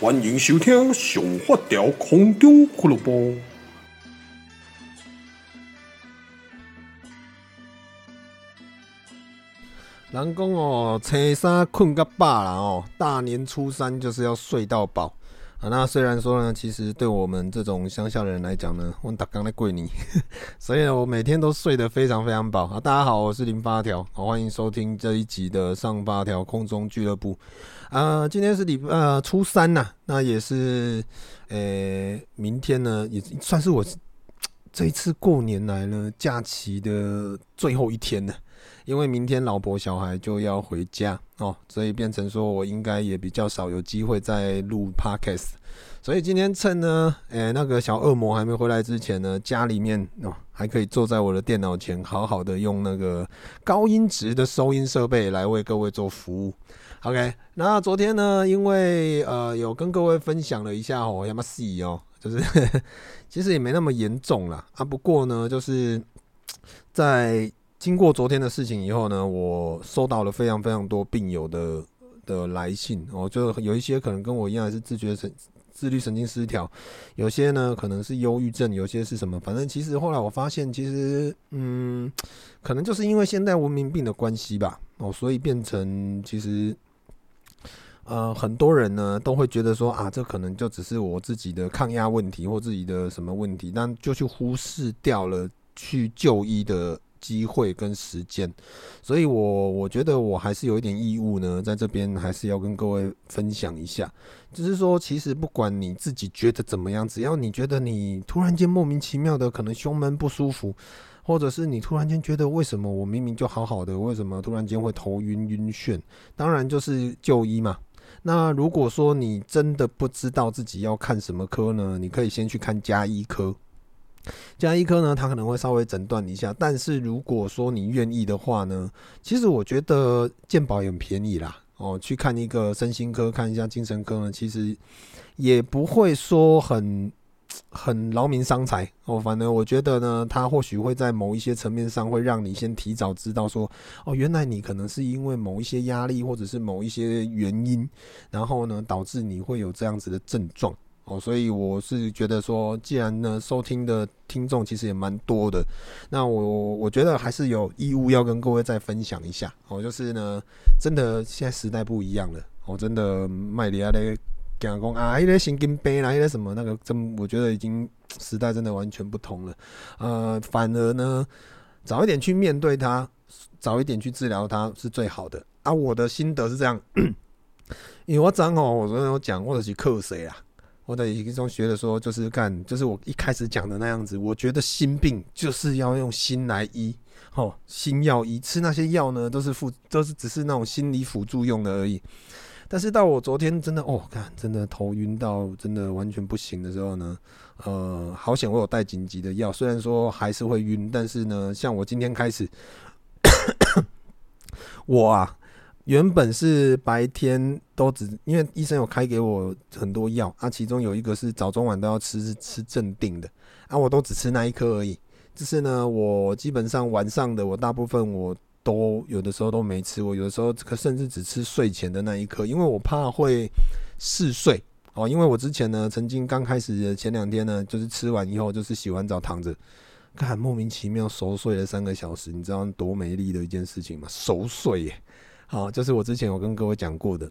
欢迎收听《上发条空中俱乐部》。人讲哦，初三困个饱啦哦，大年初三就是要睡到饱。那虽然说呢，其实对我们这种乡下的人来讲呢，我打刚在跪你，所以呢，我每天都睡得非常非常饱。啊，大家好，我是零发条，好，欢迎收听这一集的上发条空中俱乐部。啊，今天是礼呃初三呐，那也是，呃、明天呢也算是我这一次过年来呢假期的最后一天了。因为明天老婆小孩就要回家哦，所以变成说我应该也比较少有机会再录 podcast，所以今天趁呢，诶那个小恶魔还没回来之前呢，家里面哦还可以坐在我的电脑前，好好的用那个高音质的收音设备来为各位做服务。OK，那昨天呢，因为呃有跟各位分享了一下哦，要么死哦，就是 其实也没那么严重啦啊，不过呢，就是在。经过昨天的事情以后呢，我收到了非常非常多病友的的来信哦，就有一些可能跟我一样是自觉神自律神经失调，有些呢可能是忧郁症，有些是什么，反正其实后来我发现，其实嗯，可能就是因为现代文明病的关系吧，哦，所以变成其实呃很多人呢都会觉得说啊，这可能就只是我自己的抗压问题或自己的什么问题，但就去忽视掉了去就医的。机会跟时间，所以我我觉得我还是有一点义务呢，在这边还是要跟各位分享一下，就是说，其实不管你自己觉得怎么样，只要你觉得你突然间莫名其妙的可能胸闷不舒服，或者是你突然间觉得为什么我明明就好好的，为什么突然间会头晕晕眩，当然就是就医嘛。那如果说你真的不知道自己要看什么科呢，你可以先去看加医科。家医科呢，他可能会稍微诊断一下，但是如果说你愿意的话呢，其实我觉得健保也很便宜啦。哦，去看一个身心科，看一下精神科呢，其实也不会说很 很劳民伤财哦。反正我觉得呢，他或许会在某一些层面上会让你先提早知道说，哦，原来你可能是因为某一些压力或者是某一些原因，然后呢，导致你会有这样子的症状。哦，所以我是觉得说，既然呢收听的听众其实也蛮多的，那我我觉得还是有义务要跟各位再分享一下。哦，就是呢，真的现在时代不一样了。哦，真的麦迪亚咧讲讲啊，一些神经病啦，一些什么那个，真我觉得已经时代真的完全不同了。呃，反而呢，早一点去面对它，早一点去治疗它是最好的。啊，我的心得是这样，因为我讲哦，我昨天有讲，或者是克谁啊？我的一种觉得说，就是干，就是我一开始讲的那样子。我觉得心病就是要用心来医，哦，心药医，吃那些药呢，都是辅，都是只是那种心理辅助用的而已。但是到我昨天真的，哦，看，真的头晕到真的完全不行的时候呢，呃，好险我有带紧急的药，虽然说还是会晕，但是呢，像我今天开始，我啊。原本是白天都只，因为医生有开给我很多药啊，其中有一个是早中晚都要吃，是吃镇定的啊，我都只吃那一颗而已。就是呢，我基本上晚上的我大部分我都有的时候都没吃，我有的时候可甚至只吃睡前的那一颗，因为我怕会嗜睡哦。因为我之前呢，曾经刚开始的前两天呢，就是吃完以后就是洗完澡躺着，看莫名其妙熟睡了三个小时，你知道多美丽的一件事情吗？熟睡耶。好，就是我之前有跟各位讲过的，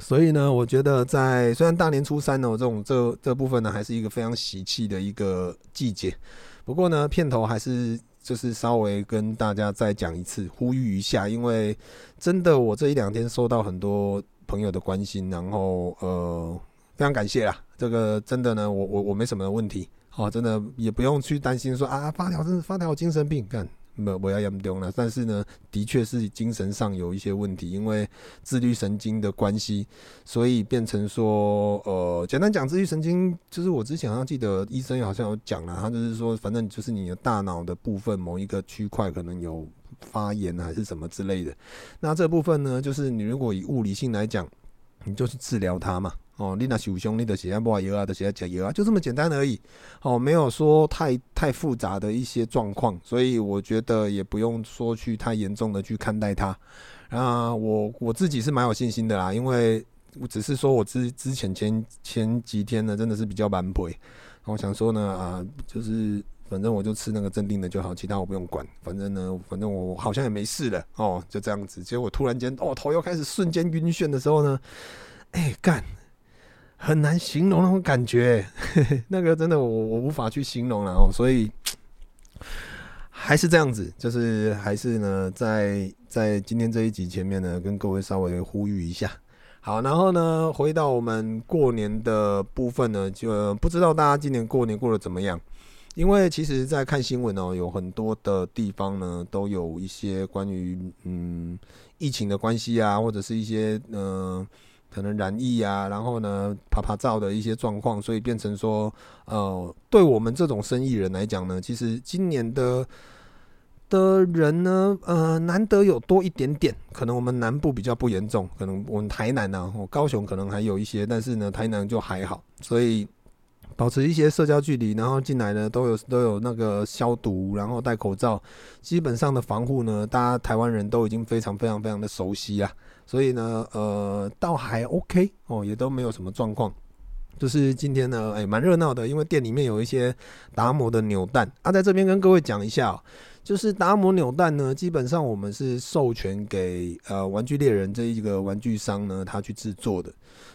所以呢，我觉得在虽然大年初三呢，这种这这部分呢，还是一个非常喜气的一个季节。不过呢，片头还是就是稍微跟大家再讲一次，呼吁一下，因为真的我这一两天收到很多朋友的关心，然后呃，非常感谢啦。这个真的呢，我我我没什么问题，好，真的也不用去担心说啊，发条真是发条精神病干。没不要严重了，但是呢，的确是精神上有一些问题，因为自律神经的关系，所以变成说，呃，简单讲，自律神经就是我之前好像记得医生好像有讲了，他就是说，反正就是你的大脑的部分某一个区块可能有发炎还是什么之类的，那这部分呢，就是你如果以物理性来讲，你就去治疗它嘛。哦，你那受伤，你的血压不好，油啊的血压加油啊，就这么简单而已。哦，没有说太太复杂的一些状况，所以我觉得也不用说去太严重的去看待它。啊，我我自己是蛮有信心的啦，因为我只是说我之之前前前几天呢，真的是比较蛮赔。我想说呢，啊，就是反正我就吃那个镇定的就好，其他我不用管。反正呢，反正我好像也没事了哦，就这样子。结果突然间，哦，头又开始瞬间晕眩的时候呢，哎，干，很难形容那种感觉，嘿嘿，那个真的我我无法去形容了哦。所以 还是这样子，就是还是呢，在在今天这一集前面呢，跟各位稍微呼吁一下。好，然后呢，回到我们过年的部分呢，就不知道大家今年过年过得怎么样？因为其实，在看新闻哦，有很多的地方呢，都有一些关于嗯疫情的关系啊，或者是一些嗯、可能染疫啊，然后呢趴趴走的一些状况，所以变成说，呃，对我们这种生意人来讲呢，其实今年的。的人呢，呃，难得有多一点点，可能我们南部比较不严重，可能我们台南呢、啊，高雄可能还有一些，但是呢，台南就还好，所以保持一些社交距离，然后进来呢都有都有那个消毒，然后戴口罩，基本上的防护呢，大家台湾人都已经非常非常非常的熟悉啊，所以呢，呃，倒还 OK 哦，也都没有什么状况，就是今天呢，哎，蛮热闹的，因为店里面有一些达摩的扭蛋啊，在这边跟各位讲一下、就是达摩扭蛋呢，基本上我们是授权给呃玩具猎人这一个玩具商呢，他去制作的。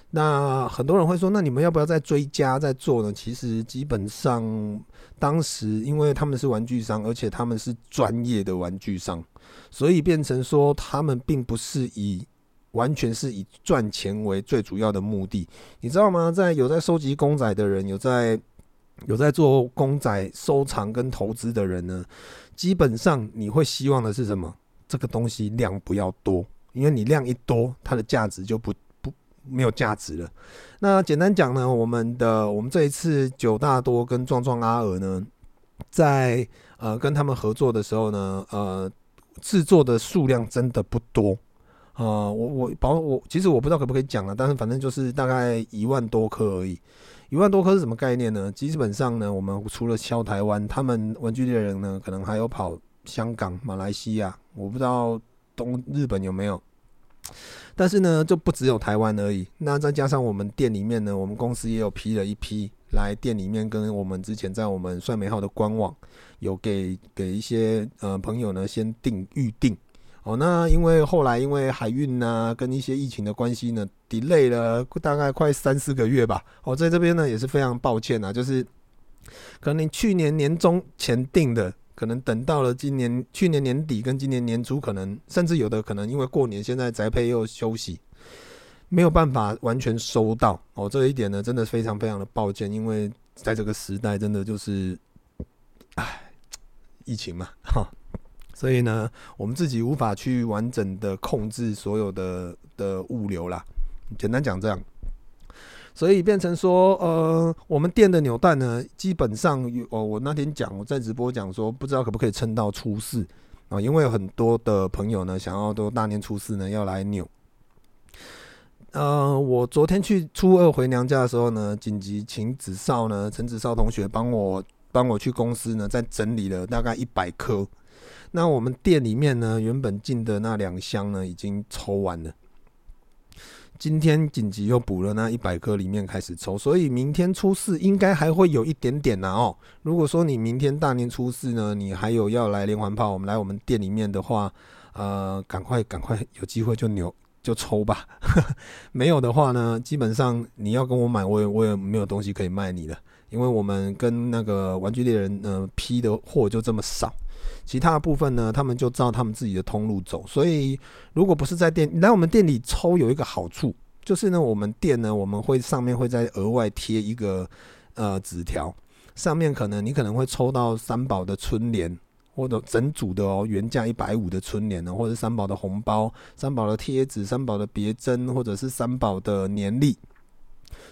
那很多人会说，那你们要不要再追加再做呢？其实基本上当时因为他们是玩具商，而且他们是专业的玩具商，所以变成说他们并不是以完全是以赚钱为最主要的目的。你知道吗？在有在收集公仔的人，有在有在做公仔收藏跟投资的人呢。基本上你会希望的是什么？这个东西量不要多，因为你量一多，它的价值就不不没有价值了。那简单讲呢，我们的我们这一次九大多跟壮壮阿尔呢，在呃跟他们合作的时候呢，呃制作的数量真的不多、呃。我我保我其实我不知道可不可以讲了，但是反正就是大概一万多颗而已。一万多颗是什么概念呢？基本上呢，我们除了销台湾，他们玩具猎人呢，可能还有跑香港、马来西亚，我不知道东日本有没有。但是呢，就不只有台湾而已。那再加上我们店里面呢，我们公司也有批了一批来店里面，跟我们之前在我们帅美号的官网有给给一些呃朋友呢先订预定。哦，那因为后来因为海运呐，跟一些疫情的关系呢，delay 了大概快三四个月吧。哦，在这边呢也是非常抱歉啊，就是可能你去年年中前订的，可能等到了今年去年年底跟今年年初，可能甚至有的可能因为过年现在宅配又休息，没有办法完全收到。哦，这一点呢真的非常非常的抱歉，因为在这个时代真的就是，唉，疫情嘛，哈。所以呢，我们自己无法去完整的控制所有的的物流啦。简单讲这样，所以变成说，呃，我们店的扭蛋呢，基本上有哦，我那天讲，我在直播讲说，不知道可不可以撑到初四啊？因为有很多的朋友呢，想要都大年初四呢要来扭。呃，我昨天去初二回娘家的时候呢，紧急请子少呢，陈子少同学帮我帮我去公司呢，再整理了大概一百颗。那我们店里面呢，原本进的那两箱呢，已经抽完了。今天紧急又补了那一百颗，里面开始抽，所以明天初四应该还会有一点点呢哦。如果说你明天大年初四呢，你还有要来连环炮，我们来我们店里面的话，呃，赶快赶快有机会就扭就抽吧。没有的话呢，基本上你要跟我买，我也我也没有东西可以卖你了，因为我们跟那个玩具猎人呃批的货就这么少。其他的部分呢，他们就照他们自己的通路走。所以，如果不是在店来我们店里抽，有一个好处就是呢，我们店呢，我们会上面会再额外贴一个呃纸条，上面可能你可能会抽到三宝的春联，或者整组的哦，原价一百五的春联呢，或者三宝的红包、三宝的贴纸、三宝的别针，或者是三宝的年历。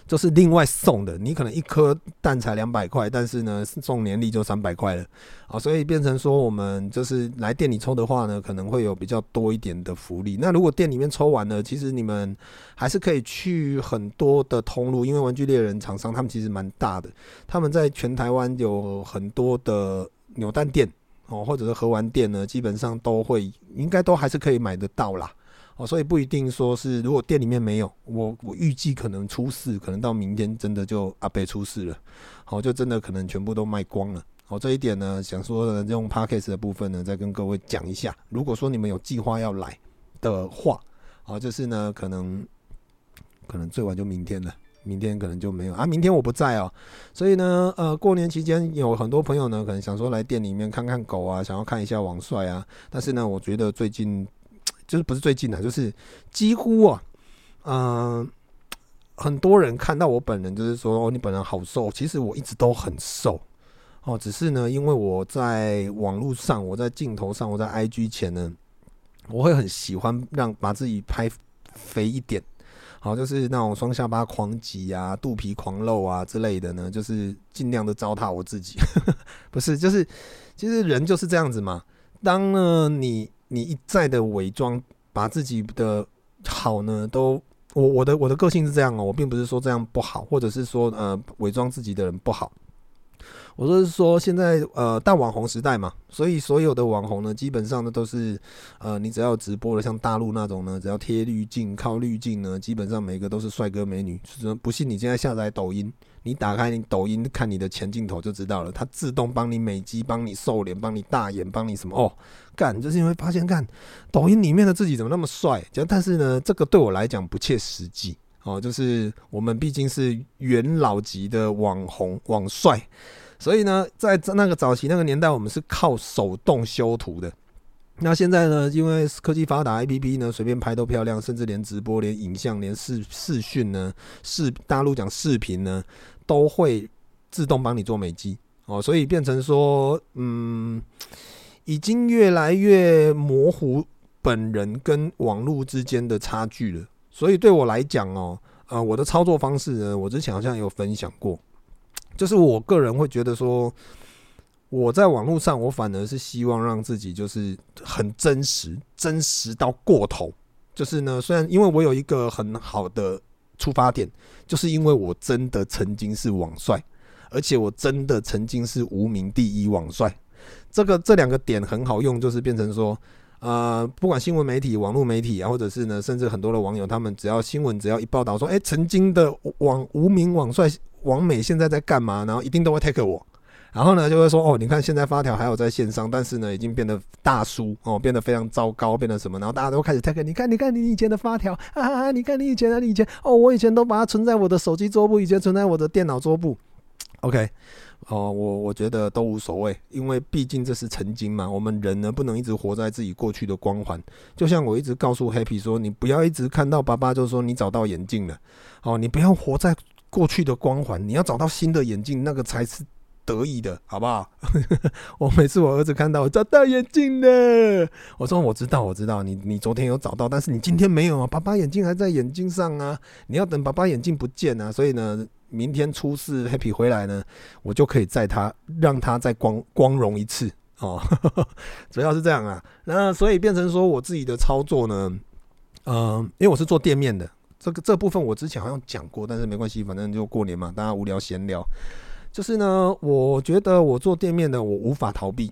就是另外送的，你可能一颗蛋才两百块，但是呢送年历就三百块了啊，所以变成说我们就是来店里抽的话呢，可能会有比较多一点的福利。那如果店里面抽完了，其实你们还是可以去很多的通路，因为玩具猎人厂商他们其实蛮大的，他们在全台湾有很多的扭蛋店哦，或者是盒玩店呢，基本上都会应该都还是可以买得到啦。哦，所以不一定说是如果店里面没有，我我预计可能出事，可能到明天真的就阿贝出事了，好，就真的可能全部都卖光了。好，这一点呢，想说的用 Podcast 的部分呢，再跟各位讲一下。如果说你们有计划要来的话，好，就是呢，可能可能最晚就明天了，明天可能就没有啊。明天我不在哦，所以呢，呃，过年期间有很多朋友呢，可能想说来店里面看看狗啊，想要看一下王帅啊。但是呢，我觉得最近就是不是最近的，就是几乎啊，嗯、很多人看到我本人，就是说哦，你本人好瘦，其实我一直都很瘦。哦，只是呢，因为我在网络上，我在镜头上，我在 IG 前呢，我会很喜欢让把自己拍肥一点，好，就是那种双下巴狂挤啊，肚皮狂露啊之类的呢，就是尽量的糟蹋我自己，不是，就是其实人就是这样子嘛。当呢你你一再的伪装，把自己的好呢都，我我的我的个性是这样哦，我并不是说这样不好，或者是说呃伪装自己的人不好。我说是说，现在呃大网红时代嘛，所以所有的网红呢，基本上呢都是呃，你只要直播的，像大陆那种呢，只要贴滤镜、靠滤镜呢，基本上每个都是帅哥美女。不信你现在下载抖音，你打开你抖音看你的前镜头就知道了，它自动帮你美肌、帮你瘦脸、帮你大眼、帮你什么哦，干就是因为发现干抖音里面的自己怎么那么帅，但是呢，这个对我来讲不切实际哦，就是我们毕竟是元老级的网红网帅。所以呢，在那个早期那个年代，我们是靠手动修图的。那现在呢，因为科技发达，APP 呢随便拍都漂亮，甚至连直播、连影像、连视视讯呢，视大陆讲视频呢，都会自动帮你做美肌哦。所以变成说，嗯，已经越来越模糊本人跟网络之间的差距了。所以对我来讲哦，呃，我的操作方式呢，我之前好像有分享过。就是我个人会觉得说，我在网络上，我反而是希望让自己就是很真实，真实到过头。就是呢，虽然因为我有一个很好的出发点，就是因为我真的曾经是网帅，而且我真的曾经是无名第一网帅。这个这两个点很好用，就是变成说，呃，不管新闻媒体、网络媒体啊，或者是呢，甚至很多的网友，他们只要新闻只要一报道说，哎，曾经的网无名网帅。王美现在在干嘛？然后一定都会 take 我，然后呢就会说哦，你看现在发条还有在线上，但是呢已经变得大叔哦，变得非常糟糕，变得什么？然后大家都开始 take，你看，你看你以前的发条 啊，你看你以前的，你以前哦，我以前都把它存在我的手机桌布，以前存在我的电脑桌布。OK，哦，我我觉得都无所谓，因为毕竟这是曾经嘛。我们人呢不能一直活在自己过去的光环，就像我一直告诉 Happy 说，你不要一直看到爸爸就说你找到眼镜了，哦，你不要活在。过去的光环，你要找到新的眼镜，那个才是得意的，好不好？我每次我儿子看到我找到眼镜了，我说 我知道，我知道，你你昨天有找到，但是你今天没有啊？爸爸眼镜还在眼镜上啊，你要等爸爸眼镜不见啊。所以呢，明天初四 Happy 回来呢，我就可以载他，让他再光光荣一次哦。主要是这样啊，那所以变成说我自己的操作呢，嗯，因为我是做店面的。这个这部分我之前好像讲过，但是没关系，反正就过年嘛，大家无聊闲聊。就是呢，我觉得我做店面的，我无法逃避。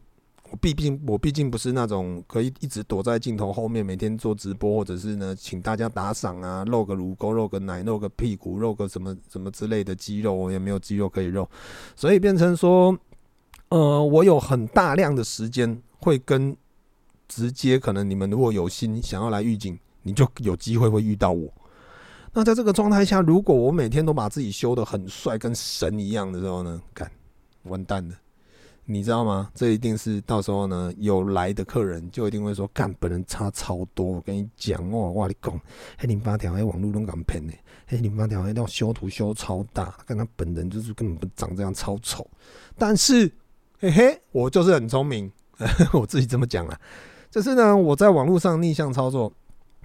我毕竟我毕竟不是那种可以一直躲在镜头后面，每天做直播，或者是呢，请大家打赏啊，露个乳沟，露个奶，露个屁股，露个什么什么之类的肌肉，我也没有肌肉可以露，所以变成说，呃，我有很大量的时间会跟直接可能你们如果有心想要来预警，你就有机会会遇到我。那在这个状态下，如果我每天都把自己修得很帅，跟神一样的时候呢，干，完蛋了，你知道吗？这一定是到时候呢，有来的客人就一定会说，干，本人差超多。我跟你讲哦，我跟你讲，黑零八条，黑网络都敢骗呢，黑零八条，黑那修图修超大，跟他本人就是根本不长这样，超丑。但是，嘿嘿，我就是很聪明，我自己这么讲啊，就是呢，我在网络上逆向操作，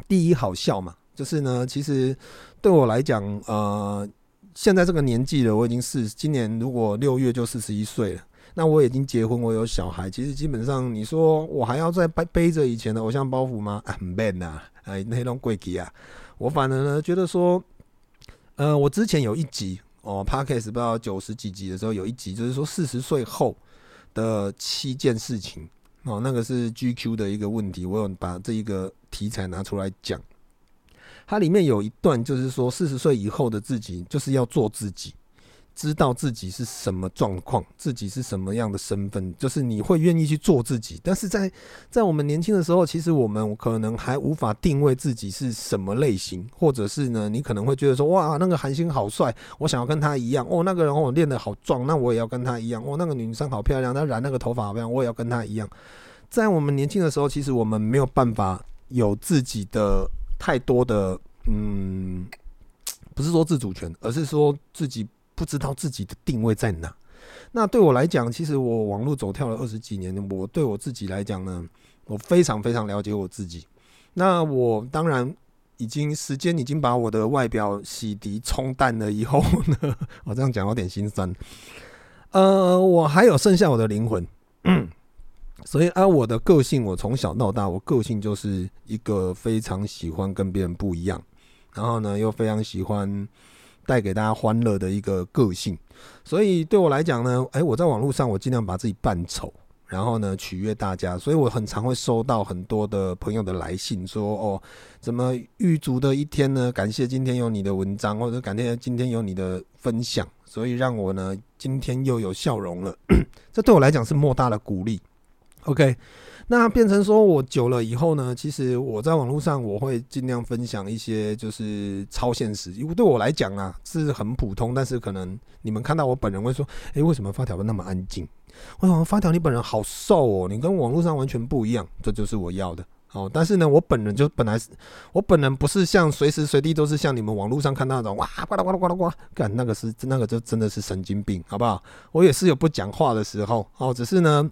第一好笑嘛。就是呢，其实对我来讲，呃，现在这个年纪了，我已经四，今年如果六月就四十一岁了。那我已经结婚，我有小孩。其实基本上，你说我还要再背背着以前的偶像包袱吗？很 man 呐，哎，那种贵气啊。我反而呢，觉得说，呃，我之前有一集哦，Podcast 不知道九十几集的时候，有一集就是说四十岁后的七件事情。哦，那个是 GQ 的一个问题，我有把这一个题材拿出来讲。它里面有一段就是说，四十岁以后的自己就是要做自己。知道自己是什么状况，自己是什么样的身份，就是你会愿意去做自己。但是在在我们年轻的时候，其实我们可能还无法定位自己是什么类型，或者是呢，你可能会觉得说，哇，那个韩星好帅，我想要跟他一样。哦，那个人我练得好壮，那我也要跟他一样。哦，那个女生好漂亮，她染那个头发好漂亮，我也要跟他一样。在我们年轻的时候，其实我们没有办法有自己的太多的，嗯，不是说自主权，而是说自己。不知道自己的定位在哪。那对我来讲，其实我网络走跳了二十几年，我对我自己来讲呢，我非常非常了解我自己。那我当然已经时间已经把我的外表洗涤冲淡了以后呢，我 这样讲有点心酸。呃，我还有剩下我的灵魂。所以按我的个性，我从小到大，我个性就是一个非常喜欢跟别人不一样，然后呢，又非常喜欢。带给大家欢乐的一个个性，所以对我来讲呢，诶，我在网络上我尽量把自己扮丑，然后呢取悦大家，所以我很常会收到很多的朋友的来信，说哦，怎么狱卒的一天呢？感谢今天有你的文章，或者感谢今天有你的分享，所以让我呢今天又有笑容了，这对我来讲是莫大的鼓励。OK。那变成说，我久了以后呢，其实我在网络上我会尽量分享一些就是超现实，因为对我来讲啊是很普通，但是可能你们看到我本人会说，诶，为什么发条那么安静？为什么发条你本人好瘦哦？你跟网络上完全不一样，这就是我要的哦。但是呢，我本人就本来是我本人不是像随时随地都是像你们网络上看到那种哇呱啦呱啦呱啦呱，干那个是那个就真的是神经病，好不好？我也是有不讲话的时候哦，只是呢。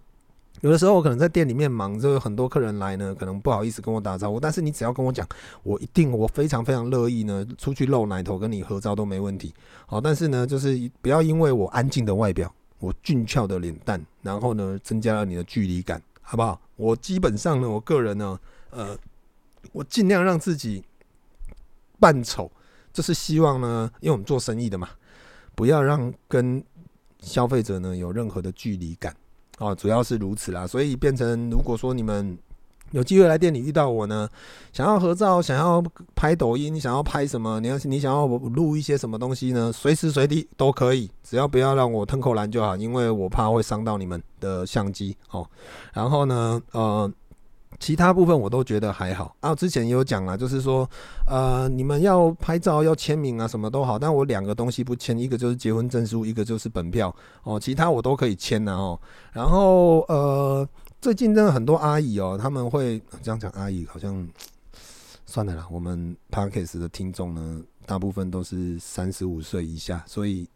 有的时候我可能在店里面忙，就有很多客人来呢，可能不好意思跟我打招呼。但是你只要跟我讲，我一定我非常非常乐意呢，出去露奶头跟你合照都没问题。好，但是呢，就是不要因为我安静的外表，我俊俏的脸蛋，然后呢，增加了你的距离感，好不好？我基本上呢，我个人呢，呃，我尽量让自己扮丑，就是希望呢，因为我们做生意的嘛，不要让跟消费者呢有任何的距离感。哦，主要是如此啦，所以变成如果说你们有机会来店里遇到我呢，想要合照，想要拍抖音，想要拍什么，你要你想要录一些什么东西呢？随时随地都可以，只要不要让我吞口蓝就好，因为我怕会伤到你们的相机哦。然后呢，呃。其他部分我都觉得还好啊，之前也有讲啊，就是说，呃，你们要拍照要签名啊，什么都好，但我两个东西不签，一个就是结婚证书，一个就是本票哦，其他我都可以签的哦。然后呃，最近真的很多阿姨哦，他们会这样讲，阿姨好像算了啦，我们 Podcast 的听众呢，大部分都是三十五岁以下，所以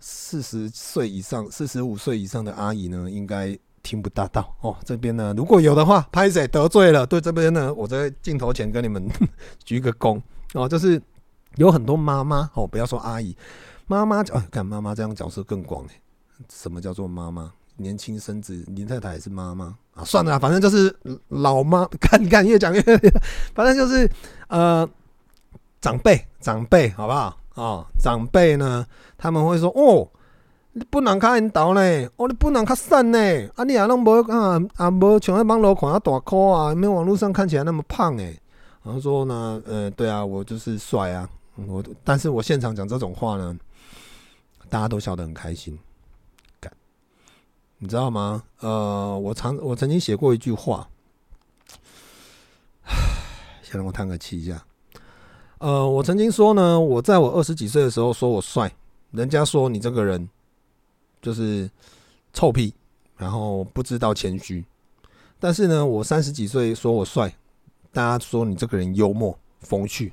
四十岁以上、四十五岁以上的阿姨呢，应该。听不大到哦，这边呢，如果有的话，拍谁得罪了？对这边呢，我在镜头前跟你们 鞠个躬哦，就是有很多妈妈哦，不要说阿姨，妈妈哦，看妈妈这样角色更广诶。什么叫做妈妈？年轻生子，林太太也是妈妈啊？算了，反正就是老妈，看你看越讲越，反正就是呃长辈长辈，好不好？哦，长辈呢，他们会说哦。你不能较引导呢，哦，你不能较瘦呢，啊，你也拢无啊啊，无像在网络看啊大颗啊，没有网络上看起来那么胖诶。然后说呢，呃，对啊，我就是帅啊，我，但是我现场讲这种话呢，大家都笑得很开心，干，你知道吗？呃，我常我曾经写过一句话，先让我叹个气一下。呃，我曾经说呢，我在我二十几岁的时候说我帅，人家说你这个人。就是臭屁，然后不知道谦虚。但是呢，我三十几岁说我帅，大家说你这个人幽默风趣，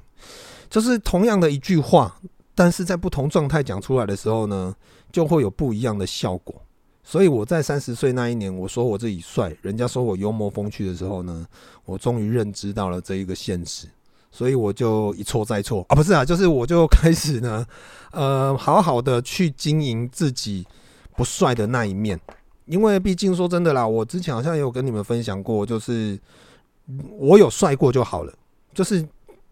就是同样的一句话，但是在不同状态讲出来的时候呢，就会有不一样的效果。所以我在三十岁那一年，我说我自己帅，人家说我幽默风趣的时候呢，我终于认知到了这一个现实。所以我就一错再错啊，不是啊，就是我就开始呢，呃，好好的去经营自己。不帅的那一面，因为毕竟说真的啦，我之前好像也有跟你们分享过，就是我有帅过就好了，就是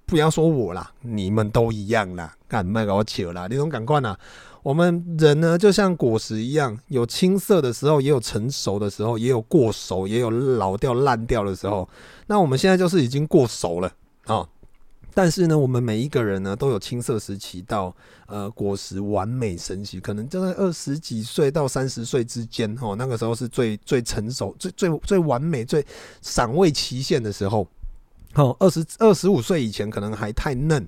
不要说我啦，你们都一样啦，干麦搞我糗啦，那种感官啦，我们人呢，就像果实一样，有青涩的时候，也有成熟的时候，也有过熟，也有老掉烂掉的时候。那我们现在就是已经过熟了啊、但是呢，我们每一个人呢，都有青涩时期到呃果实完美成型，可能就在二十几岁到三十岁之间哦，那个时候是最最成熟、最最最完美、最赏味期限的时候。哦，二十二十五岁以前可能还太嫩，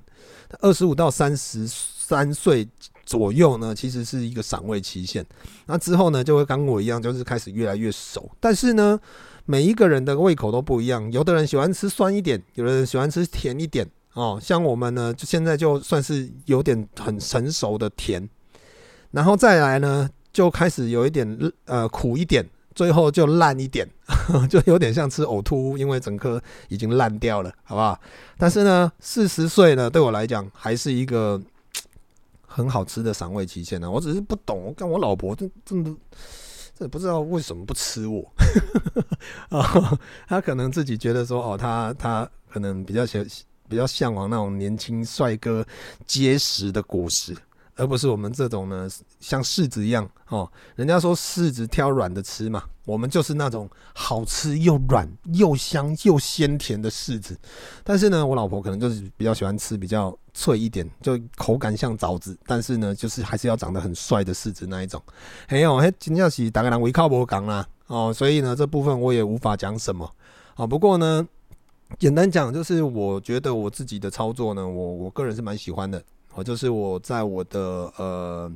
二十五到三十三岁。左右呢，其实是一个赏味期限。那之后呢，就会跟我一样，就是开始越来越熟。但是呢，每一个人的胃口都不一样。有的人喜欢吃酸一点，有的人喜欢吃甜一点。哦，像我们呢，就现在就算是有点很成熟的甜，然后再来呢，就开始有一点呃苦一点，最后就烂一点，就有点像吃呕吐物，因为整颗已经烂掉了，好不好？但是呢，四十岁呢，对我来讲还是一个。很好吃的赏味期限呢，我只是不懂，我看我老婆真真的，这不知道为什么不吃我，啊，他可能自己觉得说，哦，他他可能比较喜比较向往那种年轻帅哥结实的果实。而不是我们这种呢，像柿子一样哦。人家说柿子挑软的吃嘛，我们就是那种好吃又软又香又鲜甜的柿子。但是呢，我老婆可能就是比较喜欢吃比较脆一点，就口感像枣子，但是呢，就是还是要长得很帅的柿子那一种。还有，嘿，真正是大概人围靠不讲啦哦，所以呢，这部分我也无法讲什么啊。不过呢，简单讲就是，我觉得我自己的操作呢，我我个人是蛮喜欢的。哦，就是我在我的呃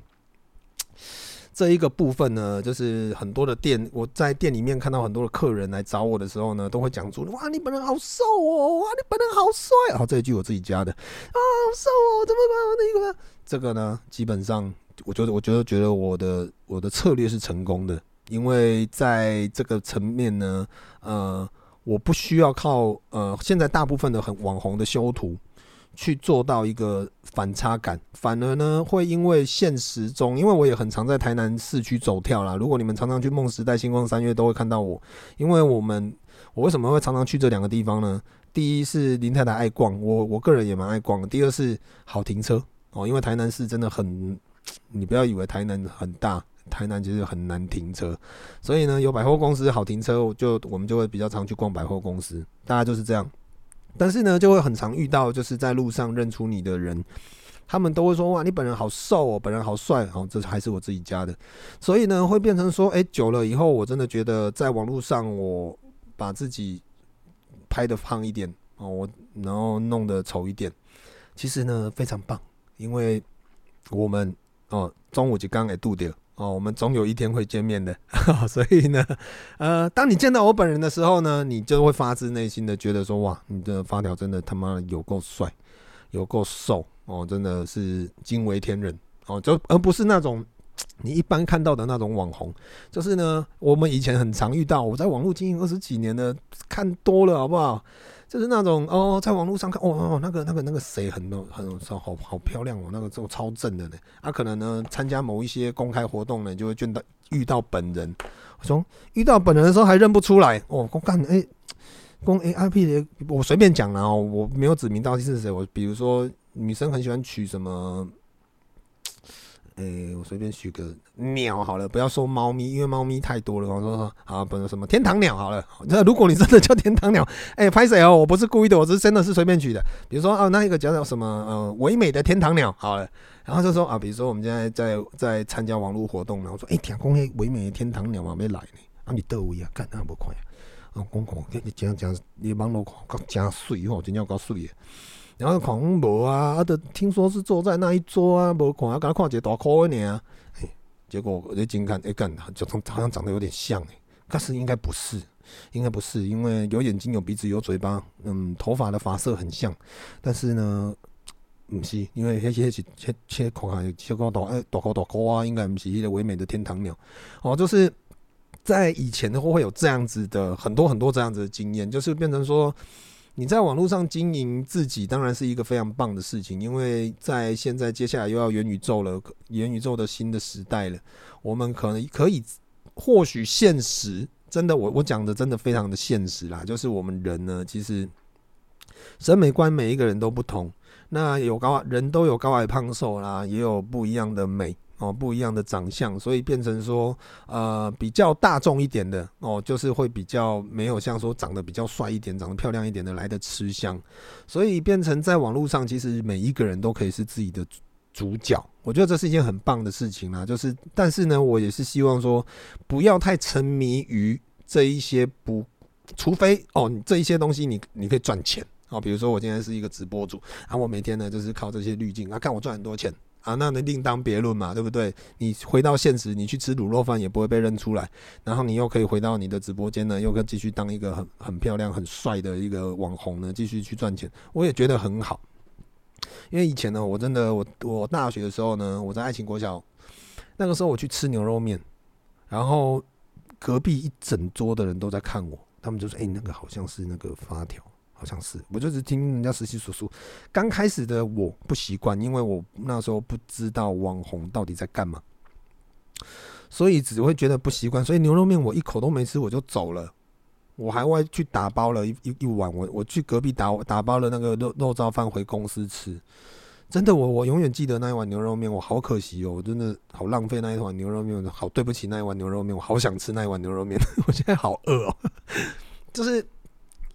这一个部分呢，就是很多的店，我在店里面看到很多的客人来找我的时候呢，都会讲出哇，你本人好瘦哦，哇，你本人好帅啊，这一句我自己加的啊，好瘦哦，怎么办？那个这个呢，基本上我觉得，我觉得觉得我的我的策略是成功的，因为在这个层面呢，呃，我不需要靠呃，现在大部分的很网红的修图。去做到一个反差感，反而呢会因为现实中，因为我也很常在台南市区走跳啦。如果你们常常去梦时代、星光三月，都会看到我。因为我们，我为什么会常常去这两个地方呢？第一是林太太爱逛，我我个人也蛮爱逛的。第二是好停车哦，因为台南市真的很，你不要以为台南很大，台南其实很难停车。所以呢，有百货公司好停车，我就我们就会比较常去逛百货公司，大家就是这样。但是呢，就会很常遇到，就是在路上认出你的人，他们都会说：“哇，你本人好瘦哦，本人好帅哦。”这还是我自己家的，所以呢，会变成说：“哎，久了以后，我真的觉得在网络上，我把自己拍的胖一点哦，我然后弄得丑一点，其实呢非常棒，因为我们哦中午就刚给度掉。”哦，我们总有一天会见面的，所以呢，呃，当你见到我本人的时候呢，你就会发自内心的觉得说，哇，你的发条真的他妈有够帅，有够瘦哦，真的是惊为天人哦，就而不是那种你一般看到的那种网红，就是呢，我们以前很常遇到，我在网络经营二十几年的，看多了好不好？就是那种哦，在网络上看哦哦，那个那个那个谁很很好好好漂亮哦，那个这种超正的呢。啊，可能呢参加某一些公开活动呢，就会见到遇到本人。我说遇到本人的时候还认不出来哦。我干哎，公 A I P 的，我随便讲了哦，我没有指名道姓是谁。我比如说女生很喜欢取什么。诶、我随便取个鸟好了，不要说猫咪，因为猫咪太多了。我说说啊，不是什么天堂鸟好了。那如果你真的叫天堂鸟，哎，拍谁哦？我不是故意的，我是真的是随便取的。比如说啊，那一个叫叫什么呃，唯美的天堂鸟好了。然后就说啊，比如说我们现在在在参加网络活动，然后说哎，天公诶，唯美的天堂鸟嘛没来呢？啊，你逗我呀？干那么快啊？公公，你讲讲，你网络更加水哦，真要够水的。然后看无啊，啊，的听说是坐在那一桌啊，无看啊，刚看一个大块的呢。哎，结果我一近看，哎，干，就从好像长得有点像哎，但是应该不是，应该不是，因为有眼睛、有鼻子、有嘴巴，嗯，头发的发色很像，但是呢，不是，因为那些是切切看看切个大哎大块大块啊，应该不是一个唯美的天堂鸟。哦，就是在以前的话会有这样子的很多很多这样子的经验，就是变成说。你在网络上经营自己，当然是一个非常棒的事情，因为在现在接下来又要元宇宙了，元宇宙的新的时代了，我们可能可以，或许现实真的，我我讲的真的非常的现实啦，就是我们人呢，其实审美观每一个人都不同，那有高人都有高矮胖瘦啦，也有不一样的美哦，不一样的长相，所以变成说，呃，比较大众一点的哦，就是会比较没有像说长得比较帅一点、长得漂亮一点的来的吃香，所以变成在网络上，其实每一个人都可以是自己的主角。我觉得这是一件很棒的事情啦，就是，但是呢，我也是希望说，不要太沉迷于这一些不，除非哦，这一些东西你你可以赚钱哦，比如说我今天是一个直播主然啊，我每天呢就是靠这些滤镜啊，看我赚很多钱。啊，那能另当别论嘛，对不对？你回到现实，你去吃卤肉饭也不会被认出来，然后你又可以回到你的直播间呢，又可以继续当一个很很漂亮、很帅的一个网红呢，继续去赚钱。我也觉得很好，因为以前呢，我真的，我我大学的时候呢，我在爱情国小，那个时候我去吃牛肉面，然后隔壁一整桌的人都在看我，他们就说：“哎、那个好像是那个发条。”好像是，我就是听人家实习所说，刚开始的我不习惯，因为我那时候不知道网红到底在干嘛，所以只会觉得不习惯。所以牛肉面我一口都没吃，我就走了。我还外去打包了一一一碗，我我去隔壁打打包了那个肉肉燥饭回公司吃。真的，我我永远记得那一碗牛肉面，我好可惜哦，我真的好浪费那一碗牛肉面，好对不起那一碗牛肉面，我好想吃那一碗牛肉面，我现在好饿哦，就是。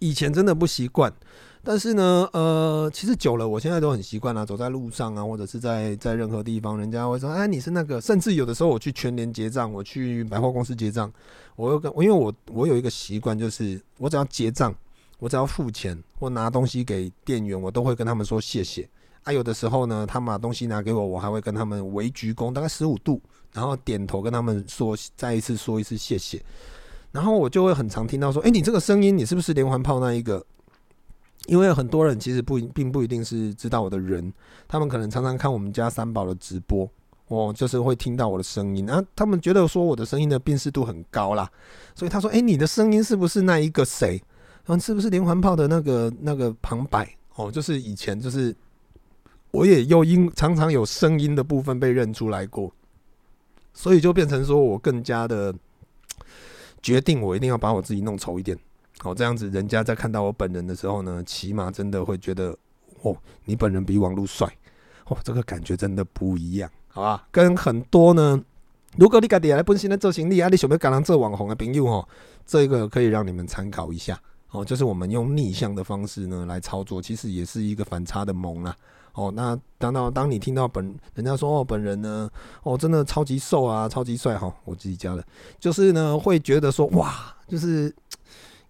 以前真的不习惯，但是呢，呃，其实久了，我现在都很习惯了。走在路上啊，或者是在在任何地方，人家会说：“哎，你是那个。”甚至有的时候，我去全联结账，我去百货公司结账，我又跟，因为我我有一个习惯，就是我只要结账，我只要付钱或拿东西给店员，我都会跟他们说谢谢。啊，有的时候呢，他们把东西拿给我，我还会跟他们微鞠躬，大概十五度，然后点头跟他们说，再一次说一次谢谢。然后我就会很常听到说，哎，你这个声音，你是不是连环炮那一个？因为很多人其实不并不一定是知道我的人，他们可能常常看我们家三宝的直播，哦，就是会听到我的声音，啊，他们觉得说我的声音的辨识度很高啦，所以他说，哎，你的声音是不是那一个谁？嗯，是不是连环炮的那个那个旁白？哦，就是以前就是我也又因常常有声音的部分被认出来过，所以就变成说我更加的。决定我一定要把我自己弄丑一点，好，这样子人家在看到我本人的时候呢，起码真的会觉得，哦，你本人比网络帅，哦，这个感觉真的不一样，好吧？跟很多呢，如果你家己来本身的做生意啊，你想要跟人做网红的朋友哦，这个可以让你们参考一下，哦，就是我们用逆向的方式呢来操作，其实也是一个反差的萌啦。哦，那当到当你听到本人家说哦，本人呢，哦，真的超级瘦啊，超级帅哈，我自己加的，就是呢，会觉得说哇，就是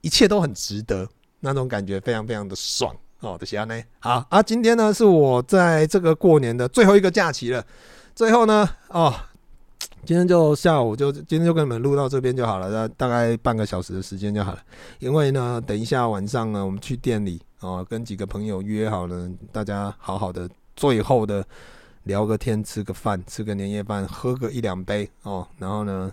一切都很值得，那种感觉非常非常的爽哦。这些呢，好啊，今天呢是我在这个过年的最后一个假期了，最后呢，哦，今天就下午就今天就跟你们录到这边就好了，大大概半个小时的时间就好了，因为呢，等一下晚上呢，我们去店里。哦，跟几个朋友约好了，大家好好的最后的聊个天，吃个饭，吃个年夜饭，喝个一两杯哦，然后呢，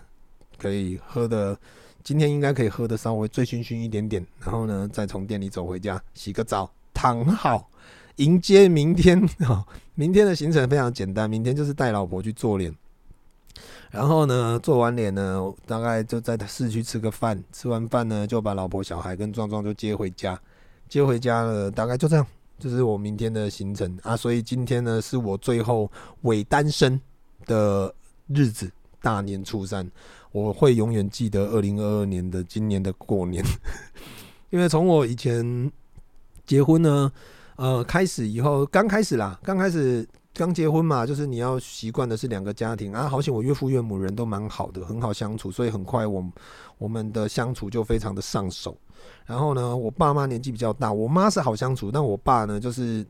可以喝的，今天应该可以喝的稍微醉醺醺一点点，然后呢，再从店里走回家，洗个澡，躺好，迎接明天。哦，明天的行程非常简单，明天就是带老婆去做脸，然后呢，做完脸呢，大概就在市区吃个饭，吃完饭呢，就把老婆、小孩跟壮壮就接回家。接回家了，大概就这样，就是我明天的行程啊。所以今天呢，是我最后伪单身的日子，大年初三，我会永远记得 二零二二年的今年的过年，因为从我以前结婚呢，呃，开始以后，刚开始啦，刚开始刚结婚嘛，就是你要习惯的是两个家庭啊。好险，我岳父岳母人都蛮好的，很好相处，所以很快我我们的相处就非常的上手。然后呢，我爸妈年纪比较大，我妈是好相处，但我爸呢，就是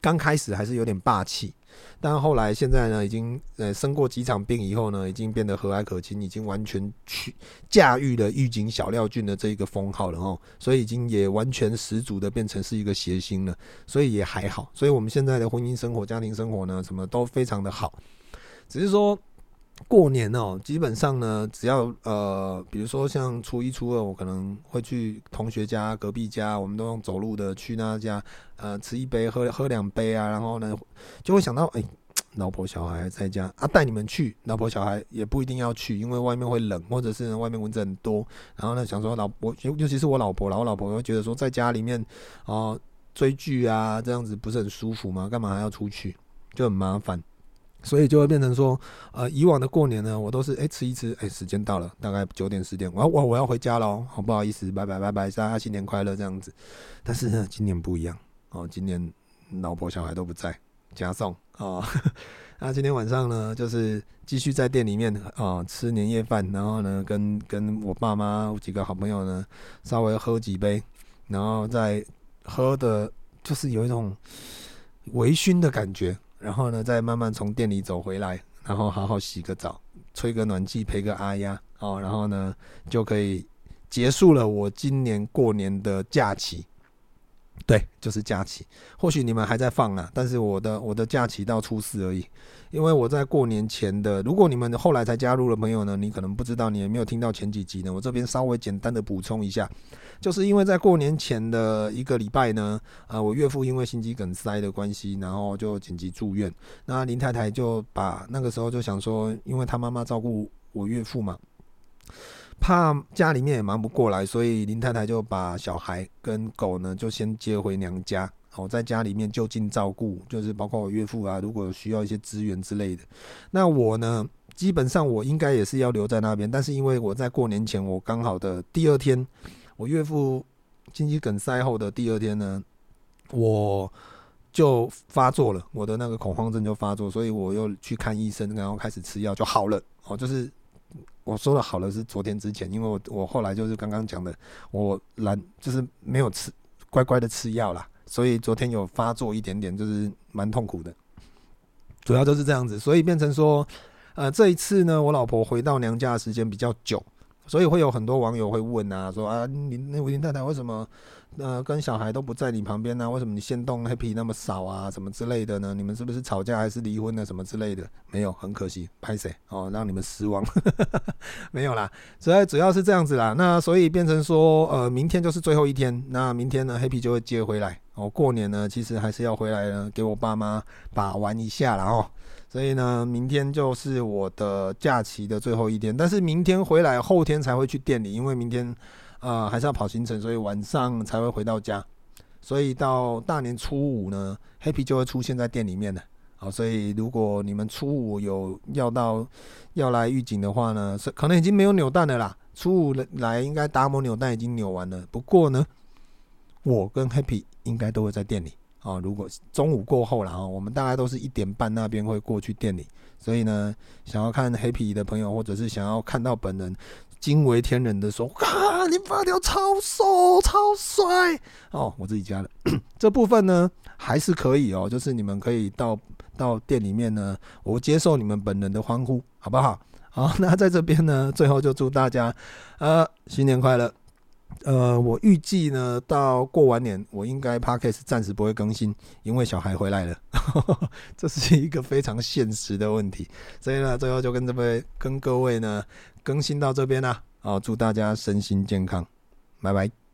刚开始还是有点霸气，但后来现在呢，已经呃生过几场病以后呢，已经变得和蔼可亲，已经完全去驾驭了狱警小廖俊的这一个封号了哦，所以已经也完全十足的变成是一个谐星了，所以也还好，所以我们现在的婚姻生活、家庭生活呢，什么都非常的好，只是说。过年哦，基本上呢，只要呃，比如说像初一、初二，我可能会去同学家、隔壁家，我们都用走路的去那家，呃，吃一杯、喝喝两杯啊，然后呢，就会想到，哎，老婆小孩在家啊，带你们去，老婆小孩也不一定要去，因为外面会冷，或者是外面蚊子很多，然后呢，想说老婆，尤尤其是我老婆，然后我老婆会觉得说，在家里面哦、追剧啊，这样子不是很舒服吗？干嘛还要出去，就很麻烦。所以就会变成说，呃，以往的过年呢，我都是哎、吃一吃，哎、时间到了，大概九点十点，我我我要回家喽，好不好意思，拜拜拜拜，大家新年快乐这样子。但是呢，今年不一样哦，今年老婆小孩都不在，加送哦。那今天晚上呢，就是继续在店里面啊、吃年夜饭，然后呢，跟跟我爸妈几个好朋友呢，稍微喝几杯，然后再喝的，就是有一种微醺的感觉。然后呢，再慢慢从店里走回来，然后好好洗个澡，吹个暖气，陪个阿丫哦，然后呢，就可以结束了我今年过年的假期。对，就是假期。或许你们还在放啊，但是我的我的假期到初四而已。因为我在过年前的，如果你们后来才加入的朋友呢，你可能不知道，你也没有听到前几集呢。我这边稍微简单的补充一下，就是因为在过年前的一个礼拜呢，啊，我岳父因为心肌梗塞的关系，然后就紧急住院。那林太太就把那个时候就想说，因为他妈妈照顾我岳父嘛。怕家里面也忙不过来，所以林太太就把小孩跟狗呢，就先接回娘家，好在家里面就近照顾，就是包括我岳父啊，如果需要一些资源之类的。那我呢，基本上我应该也是要留在那边，但是因为我在过年前，我刚好的第二天，我岳父心肌梗塞后的第二天呢，我就发作了，我的那个恐慌症就发作，所以我又去看医生，然后开始吃药就好了，哦，就是。我说的好了是昨天之前，因为我我后来就是刚刚讲的，我懒就是没有吃乖乖的吃药啦，所以昨天有发作一点点，就是蛮痛苦的，主要就是这样子，所以变成说，呃，这一次呢，我老婆回到娘家的时间比较久。所以会有很多网友会问啊，说啊，你那位林太太为什么呃跟小孩都不在你旁边呢、为什么你先动 happy 那么少啊？什么之类的呢？你们是不是吵架还是离婚了什么之类的？没有，很可惜，拍谁哦，让你们失望，没有啦。主要主要是这样子啦。那所以变成说，呃，明天就是最后一天。那明天呢，happy 就会接回来哦。过年呢，其实还是要回来呢，给我爸妈把玩一下啦哦。所以呢，明天就是我的假期的最后一天，但是明天回来，后天才会去店里，因为明天，呃，还是要跑行程，所以晚上才会回到家。所以到大年初五呢，Happy 就会出现在店里面的。好，所以如果你们初五有要到要来预警的话呢，是可能已经没有扭蛋了啦。初五来应该达摩扭蛋已经扭完了。不过呢，我跟 Happy 应该都会在店里。啊，如果中午过后了啊，我们大概都是一点半那边会过去店里，所以呢，想要看黑皮的朋友，或者是想要看到本人惊为天人的说，啊，你发条超瘦超帅哦，我自己加的 这部分呢还是可以哦，就是你们可以到到店里面呢，我接受你们本人的欢呼，好不好？好，那在这边呢，最后就祝大家呃新年快乐。呃，我预计呢，到过完年，我应该 Podcast 暂时不会更新，因为小孩回来了，这是一个非常现实的问题。所以呢，最后就跟这位跟各位呢更新到这边啦。好，祝大家身心健康，拜拜。